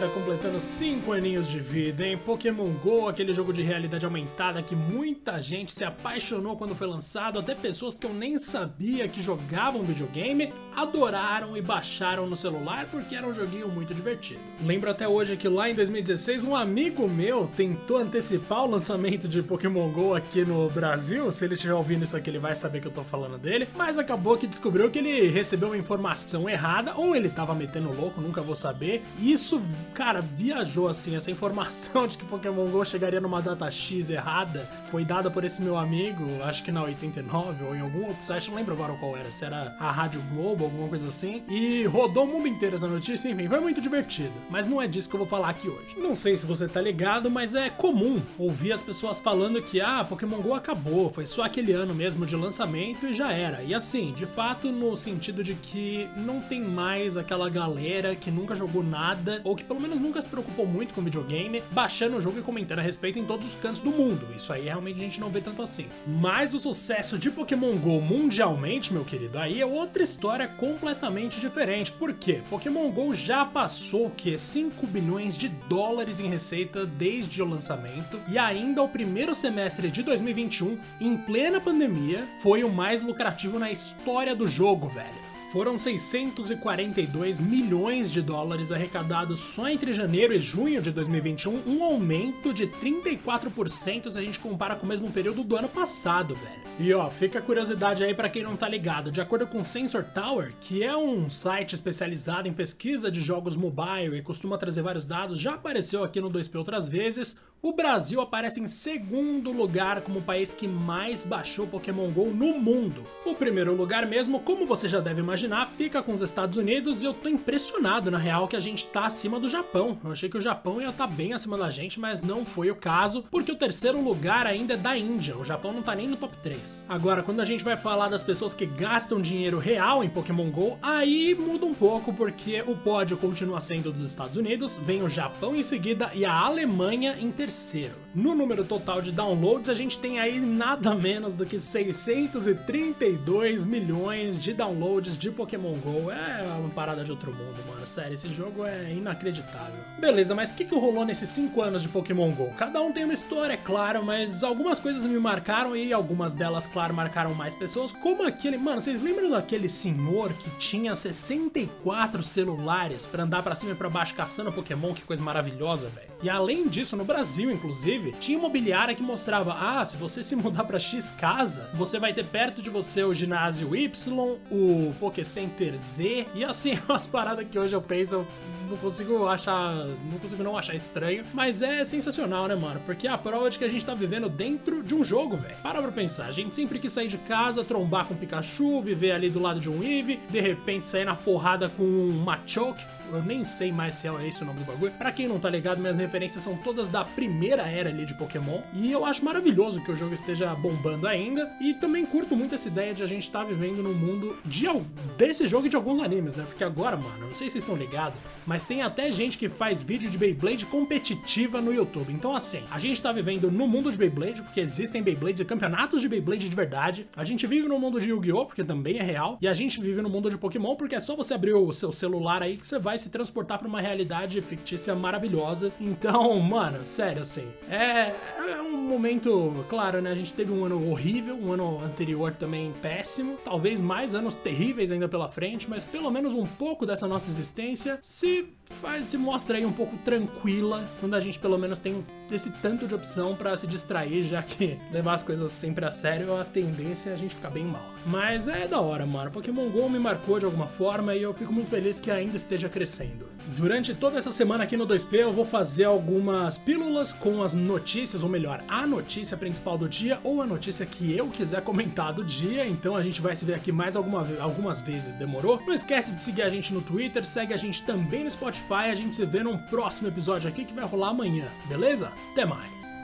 tá completando 5 aninhos de vida, hein? Pokémon GO, aquele jogo de realidade aumentada que muita gente se apaixonou quando foi lançado, até pessoas que eu nem sabia que jogavam videogame adoraram e baixaram no celular porque era um joguinho muito divertido. Lembro até hoje que lá em 2016 um amigo meu tentou antecipar o lançamento de Pokémon GO aqui no Brasil. Se ele estiver ouvindo isso aqui, ele vai saber que eu tô falando dele. Mas acabou que descobriu que ele recebeu uma informação errada, ou ele tava metendo louco, nunca vou saber. Isso, cara, viajou assim. Essa informação de que Pokémon GO chegaria numa data X errada foi dada por esse meu amigo, acho que na 89 ou em algum outro site, não lembro agora qual era, se era a Rádio Globo, alguma coisa assim. E rodou o mundo inteiro essa notícia, enfim, foi muito divertido. Mas não é disso que eu vou falar aqui hoje. Não sei se você tá ligado, mas é comum ouvir as pessoas falando que, ah, Pokémon GO acabou, foi só aquele ano mesmo de lançamento e já era. E assim, de fato, no sentido de que não tem mais aquela galera que nunca jogou nada, ou que pelo menos nunca se preocupou muito com videogame, baixando o jogo e comentando a respeito em todos os cantos do mundo. Isso aí realmente a gente não vê tanto assim. Mas o sucesso de Pokémon GO mundialmente, meu querido, aí é outra história completamente diferente. Por quê? Pokémon GO já passou o que? 5 bilhões de dólares em receita desde o lançamento, e ainda o primeiro semestre de 2021, em plena pandemia, foi o mais lucrativo na história do jogo, velho. Foram 642 milhões de dólares arrecadados só entre janeiro e junho de 2021, um aumento de 34% se a gente compara com o mesmo período do ano passado, velho. E ó, fica a curiosidade aí para quem não tá ligado. De acordo com Sensor Tower, que é um site especializado em pesquisa de jogos mobile e costuma trazer vários dados, já apareceu aqui no 2P outras vezes. O Brasil aparece em segundo lugar como o país que mais baixou Pokémon GO no mundo. O primeiro lugar mesmo, como você já deve imaginar, fica com os Estados Unidos e eu tô impressionado na real que a gente tá acima do Japão. Eu achei que o Japão ia estar tá bem acima da gente, mas não foi o caso, porque o terceiro lugar ainda é da Índia. O Japão não tá nem no top 3. Agora, quando a gente vai falar das pessoas que gastam dinheiro real em Pokémon GO, aí muda um pouco, porque o pódio continua sendo dos Estados Unidos, vem o Japão em seguida e a Alemanha em terceiro terceiro. No número total de downloads, a gente tem aí nada menos do que 632 milhões de downloads de Pokémon GO. É uma parada de outro mundo, mano. Sério, esse jogo é inacreditável. Beleza, mas o que, que rolou nesses 5 anos de Pokémon GO? Cada um tem uma história, é claro, mas algumas coisas me marcaram e algumas delas, claro, marcaram mais pessoas. Como aquele. Mano, vocês lembram daquele senhor que tinha 64 celulares para andar para cima e pra baixo caçando Pokémon? Que coisa maravilhosa, velho. E além disso, no Brasil, inclusive, tinha imobiliária que mostrava: ah, se você se mudar para X casa, você vai ter perto de você o ginásio Y, o Poké Center Z, e assim, umas paradas que hoje eu penso, eu não consigo achar. Não consigo não achar estranho. Mas é sensacional, né, mano? Porque é a prova de que a gente tá vivendo dentro de um jogo, velho. Para pra pensar. A gente sempre quis sair de casa, trombar com Pikachu, viver ali do lado de um Eevee, de repente sair na porrada com um Machoke eu nem sei mais se é esse o nome do bagulho. Pra quem não tá ligado, minhas referências são todas da primeira era ali de Pokémon. E eu acho maravilhoso que o jogo esteja bombando ainda. E também curto muito essa ideia de a gente estar tá vivendo num mundo de, desse jogo e de alguns animes, né? Porque agora, mano, não sei se vocês estão ligados, mas tem até gente que faz vídeo de Beyblade competitiva no YouTube. Então, assim, a gente tá vivendo no mundo de Beyblade, porque existem Beyblades e campeonatos de Beyblade de verdade. A gente vive no mundo de Yu-Gi-Oh!, porque também é real. E a gente vive no mundo de Pokémon, porque é só você abrir o seu celular aí que você vai se transportar para uma realidade fictícia maravilhosa. Então, mano, sério, assim, é, é um momento, claro, né? A gente teve um ano horrível, um ano anterior também péssimo, talvez mais anos terríveis ainda pela frente, mas pelo menos um pouco dessa nossa existência se faz se mostra aí um pouco tranquila quando a gente pelo menos tem esse tanto de opção para se distrair, já que levar as coisas sempre a sério a tendência é a gente ficar bem mal. Mas é da hora, mano. Pokémon GO me marcou de alguma forma e eu fico muito feliz que ainda esteja crescendo. Durante toda essa semana aqui no 2P eu vou fazer algumas pílulas com as notícias, ou melhor, a notícia principal do dia ou a notícia que eu quiser comentar do dia. Então a gente vai se ver aqui mais alguma, algumas vezes, demorou? Não esquece de seguir a gente no Twitter, segue a gente também no Spotify. A gente se vê num próximo episódio aqui que vai rolar amanhã, beleza? Até mais!